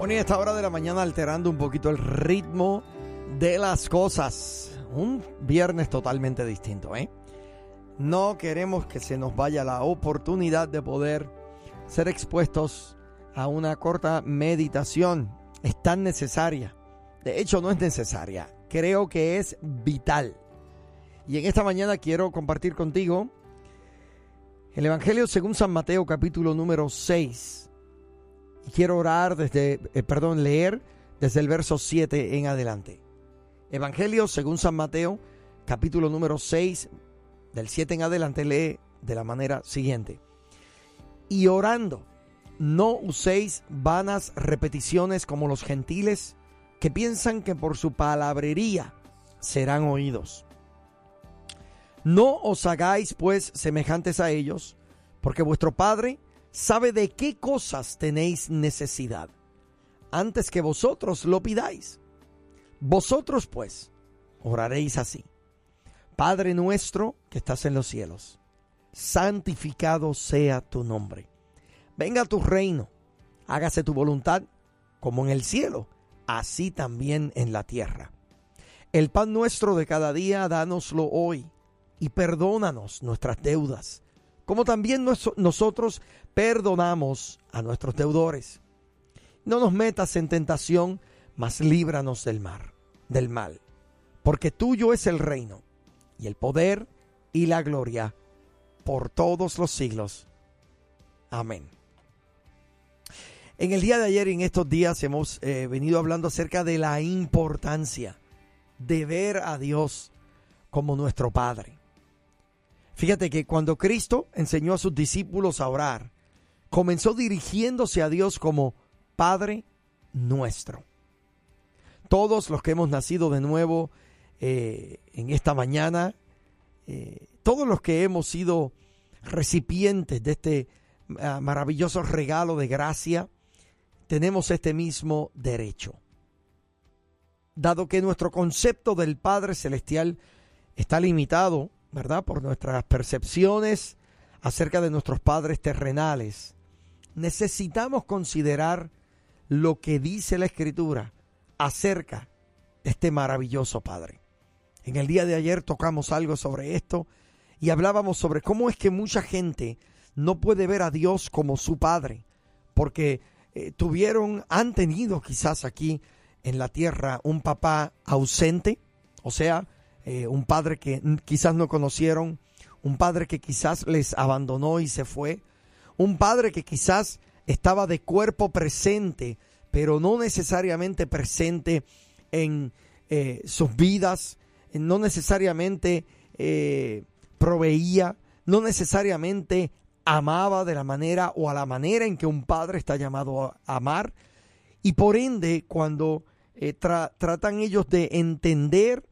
Bueno, a esta hora de la mañana alterando un poquito el ritmo de las cosas. Un viernes totalmente distinto, ¿eh? No queremos que se nos vaya la oportunidad de poder ser expuestos a una corta meditación. Es tan necesaria. De hecho, no es necesaria. Creo que es vital. Y en esta mañana quiero compartir contigo el Evangelio según San Mateo capítulo número 6 y quiero orar desde, eh, perdón, leer desde el verso 7 en adelante. Evangelio según San Mateo, capítulo número 6, del 7 en adelante, lee de la manera siguiente. Y orando, no uséis vanas repeticiones como los gentiles que piensan que por su palabrería serán oídos. No os hagáis pues semejantes a ellos, porque vuestro Padre sabe de qué cosas tenéis necesidad, antes que vosotros lo pidáis. Vosotros pues oraréis así. Padre nuestro que estás en los cielos, santificado sea tu nombre. Venga tu reino, hágase tu voluntad como en el cielo, así también en la tierra. El pan nuestro de cada día, dánoslo hoy, y perdónanos nuestras deudas como también nosotros perdonamos a nuestros deudores. No nos metas en tentación, mas líbranos del mar, del mal, porque tuyo es el reino y el poder y la gloria por todos los siglos. Amén. En el día de ayer y en estos días hemos eh, venido hablando acerca de la importancia de ver a Dios como nuestro Padre. Fíjate que cuando Cristo enseñó a sus discípulos a orar, comenzó dirigiéndose a Dios como Padre nuestro. Todos los que hemos nacido de nuevo eh, en esta mañana, eh, todos los que hemos sido recipientes de este ah, maravilloso regalo de gracia, tenemos este mismo derecho. Dado que nuestro concepto del Padre Celestial está limitado ¿verdad? Por nuestras percepciones acerca de nuestros padres terrenales, necesitamos considerar lo que dice la Escritura acerca de este maravilloso Padre. En el día de ayer tocamos algo sobre esto y hablábamos sobre cómo es que mucha gente no puede ver a Dios como su Padre, porque eh, tuvieron, han tenido quizás aquí en la tierra un papá ausente, o sea, eh, un padre que quizás no conocieron, un padre que quizás les abandonó y se fue, un padre que quizás estaba de cuerpo presente, pero no necesariamente presente en eh, sus vidas, no necesariamente eh, proveía, no necesariamente amaba de la manera o a la manera en que un padre está llamado a amar. Y por ende, cuando tratan ellos de entender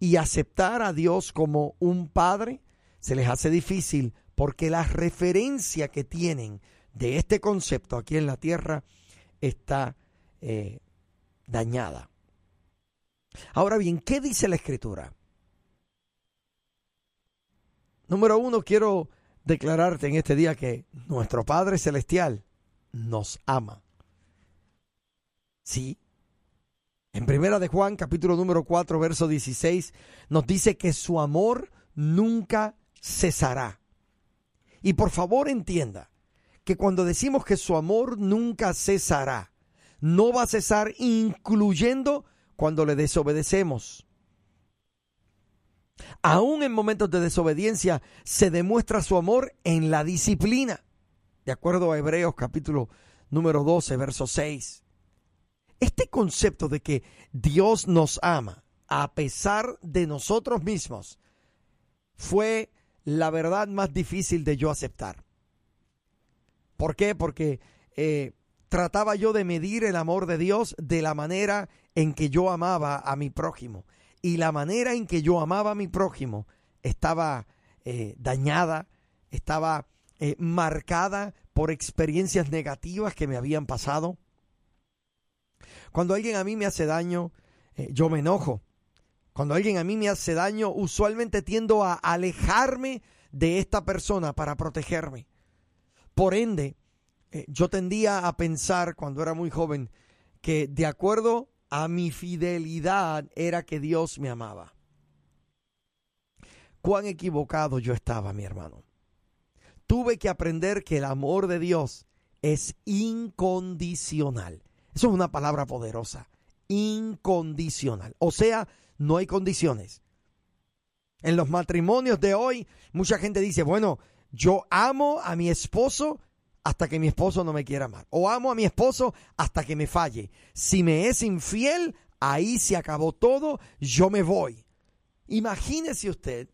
y aceptar a Dios como un padre se les hace difícil porque la referencia que tienen de este concepto aquí en la tierra está eh, dañada. Ahora bien, ¿qué dice la escritura? Número uno, quiero declararte en este día que nuestro Padre Celestial nos ama. Sí, en Primera de Juan, capítulo número 4, verso 16, nos dice que su amor nunca cesará. Y por favor entienda que cuando decimos que su amor nunca cesará, no va a cesar incluyendo cuando le desobedecemos. Aún en momentos de desobediencia se demuestra su amor en la disciplina. De acuerdo a Hebreos capítulo número 12, verso 6. Este concepto de que Dios nos ama a pesar de nosotros mismos fue la verdad más difícil de yo aceptar. ¿Por qué? Porque eh, trataba yo de medir el amor de Dios de la manera en que yo amaba a mi prójimo. Y la manera en que yo amaba a mi prójimo estaba eh, dañada, estaba eh, marcada por experiencias negativas que me habían pasado. Cuando alguien a mí me hace daño, yo me enojo. Cuando alguien a mí me hace daño, usualmente tiendo a alejarme de esta persona para protegerme. Por ende, eh, yo tendía a pensar cuando era muy joven que de acuerdo a mi fidelidad era que Dios me amaba. Cuán equivocado yo estaba, mi hermano. Tuve que aprender que el amor de Dios es incondicional. Eso es una palabra poderosa. Incondicional. O sea, no hay condiciones. En los matrimonios de hoy, mucha gente dice, bueno, yo amo a mi esposo hasta que mi esposo no me quiera amar. O amo a mi esposo hasta que me falle. Si me es infiel, ahí se acabó todo, yo me voy. Imagínese usted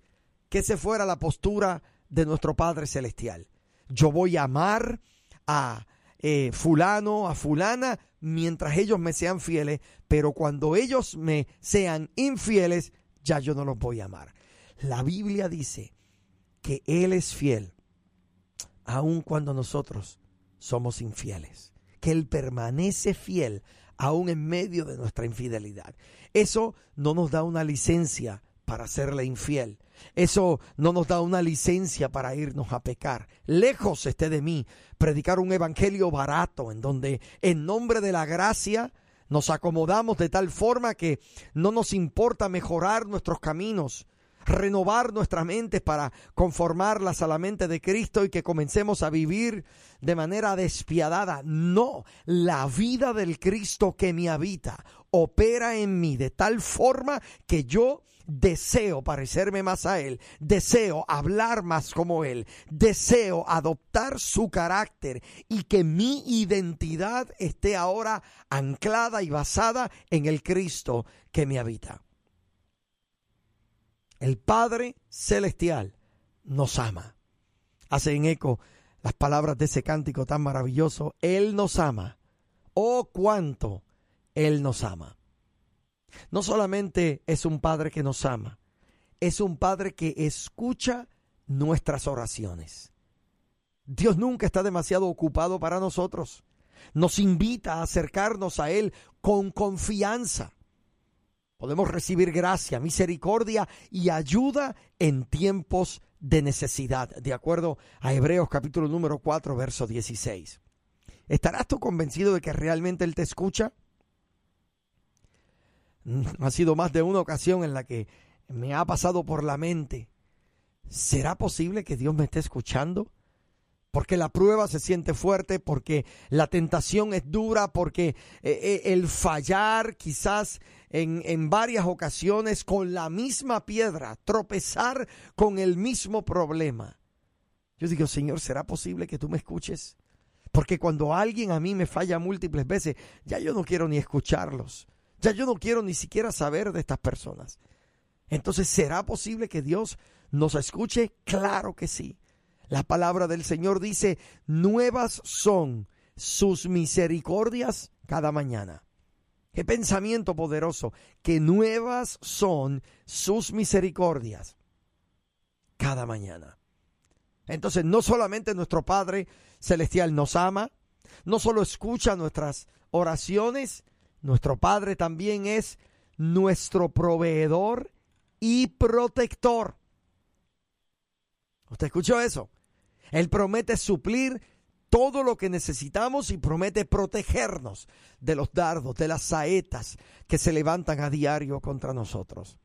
que se fuera la postura de nuestro Padre Celestial. Yo voy a amar a eh, fulano, a fulana, mientras ellos me sean fieles, pero cuando ellos me sean infieles, ya yo no los voy a amar. La Biblia dice que Él es fiel, aun cuando nosotros somos infieles, que Él permanece fiel aún en medio de nuestra infidelidad. Eso no nos da una licencia para serle infiel. Eso no nos da una licencia para irnos a pecar. Lejos esté de mí predicar un evangelio barato en donde en nombre de la gracia nos acomodamos de tal forma que no nos importa mejorar nuestros caminos, renovar nuestras mentes para conformarlas a la mente de Cristo y que comencemos a vivir de manera despiadada. No, la vida del Cristo que me habita opera en mí de tal forma que yo deseo parecerme más a Él, deseo hablar más como Él, deseo adoptar su carácter y que mi identidad esté ahora anclada y basada en el Cristo que me habita. El Padre Celestial nos ama. Hacen eco las palabras de ese cántico tan maravilloso. Él nos ama. Oh, cuánto Él nos ama. No solamente es un Padre que nos ama, es un Padre que escucha nuestras oraciones. Dios nunca está demasiado ocupado para nosotros. Nos invita a acercarnos a Él con confianza. Podemos recibir gracia, misericordia y ayuda en tiempos de necesidad, de acuerdo a Hebreos capítulo número 4, verso 16. ¿Estarás tú convencido de que realmente Él te escucha? Mm, ha sido más de una ocasión en la que me ha pasado por la mente, ¿será posible que Dios me esté escuchando? Porque la prueba se siente fuerte, porque la tentación es dura, porque eh, eh, el fallar quizás en, en varias ocasiones con la misma piedra, tropezar con el mismo problema. Yo digo, Señor, ¿será posible que tú me escuches? Porque cuando alguien a mí me falla múltiples veces, ya yo no quiero ni escucharlos. Ya yo no quiero ni siquiera saber de estas personas. Entonces, ¿será posible que Dios nos escuche? Claro que sí. La palabra del Señor dice, nuevas son sus misericordias cada mañana. Qué pensamiento poderoso, que nuevas son sus misericordias cada mañana. Entonces, no solamente nuestro Padre Celestial nos ama, no solo escucha nuestras oraciones, nuestro Padre también es nuestro proveedor y protector. ¿Usted escuchó eso? Él promete suplir todo lo que necesitamos y promete protegernos de los dardos, de las saetas que se levantan a diario contra nosotros.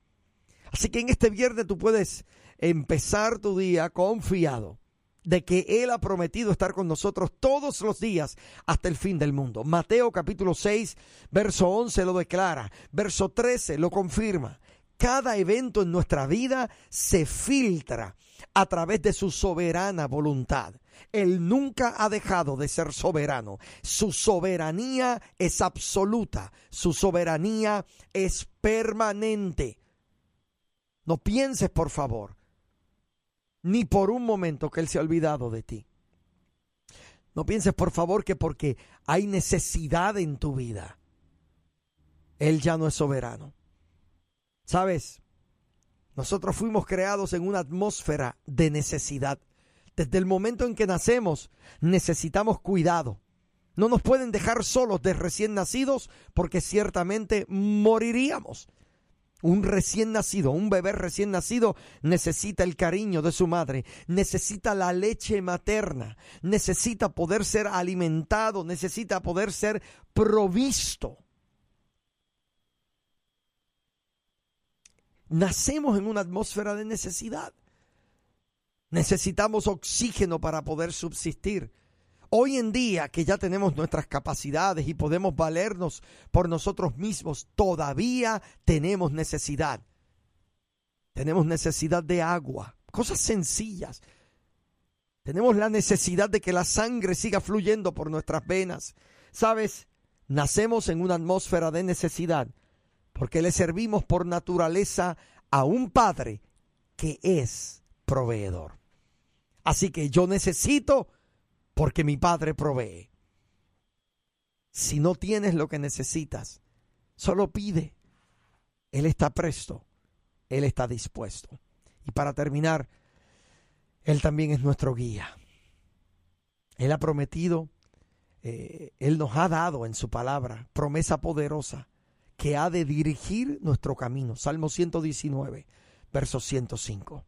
Así que en este viernes tú puedes empezar tu día confiado de que Él ha prometido estar con nosotros todos los días hasta el fin del mundo. Mateo capítulo 6, verso 11 lo declara, verso 13 lo confirma. Cada evento en nuestra vida se filtra a través de su soberana voluntad. Él nunca ha dejado de ser soberano. Su soberanía es absoluta. Su soberanía es permanente. No pienses, por favor, ni por un momento que Él se ha olvidado de ti. No pienses, por favor, que porque hay necesidad en tu vida, Él ya no es soberano. ¿Sabes? Nosotros fuimos creados en una atmósfera de necesidad. Desde el momento en que nacemos, necesitamos cuidado. No nos pueden dejar solos de recién nacidos porque ciertamente moriríamos. Un recién nacido, un bebé recién nacido necesita el cariño de su madre, necesita la leche materna, necesita poder ser alimentado, necesita poder ser provisto. Nacemos en una atmósfera de necesidad. Necesitamos oxígeno para poder subsistir. Hoy en día que ya tenemos nuestras capacidades y podemos valernos por nosotros mismos, todavía tenemos necesidad. Tenemos necesidad de agua, cosas sencillas. Tenemos la necesidad de que la sangre siga fluyendo por nuestras venas. ¿Sabes? Nacemos en una atmósfera de necesidad porque le servimos por naturaleza a un Padre que es proveedor. Así que yo necesito porque mi Padre provee. Si no tienes lo que necesitas, solo pide. Él está presto, Él está dispuesto. Y para terminar, Él también es nuestro guía. Él ha prometido, eh, Él nos ha dado en su palabra promesa poderosa que ha de dirigir nuestro camino. Salmo 119, verso 105.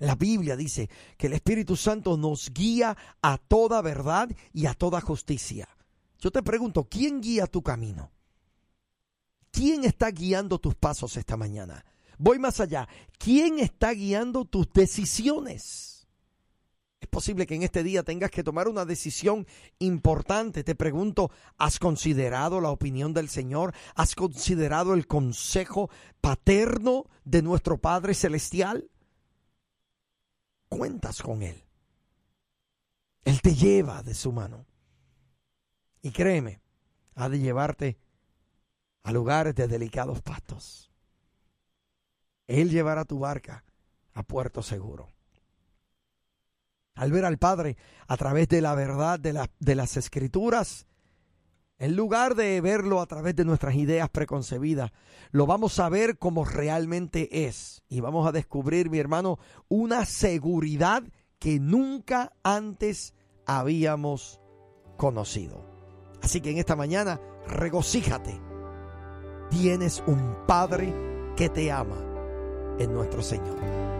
La Biblia dice que el Espíritu Santo nos guía a toda verdad y a toda justicia. Yo te pregunto, ¿quién guía tu camino? ¿Quién está guiando tus pasos esta mañana? Voy más allá. ¿Quién está guiando tus decisiones? Es posible que en este día tengas que tomar una decisión importante. Te pregunto, ¿has considerado la opinión del Señor? ¿Has considerado el consejo paterno de nuestro Padre Celestial? cuentas con Él. Él te lleva de su mano. Y créeme, ha de llevarte a lugares de delicados pastos. Él llevará tu barca a puerto seguro. Al ver al Padre a través de la verdad de, las escrituras, en lugar de verlo a través de nuestras ideas preconcebidas, lo vamos a ver como realmente es. Y vamos a descubrir, mi hermano, una seguridad que nunca antes habíamos conocido. Así que en esta mañana, regocíjate. Tienes un Padre que te ama en nuestro Señor.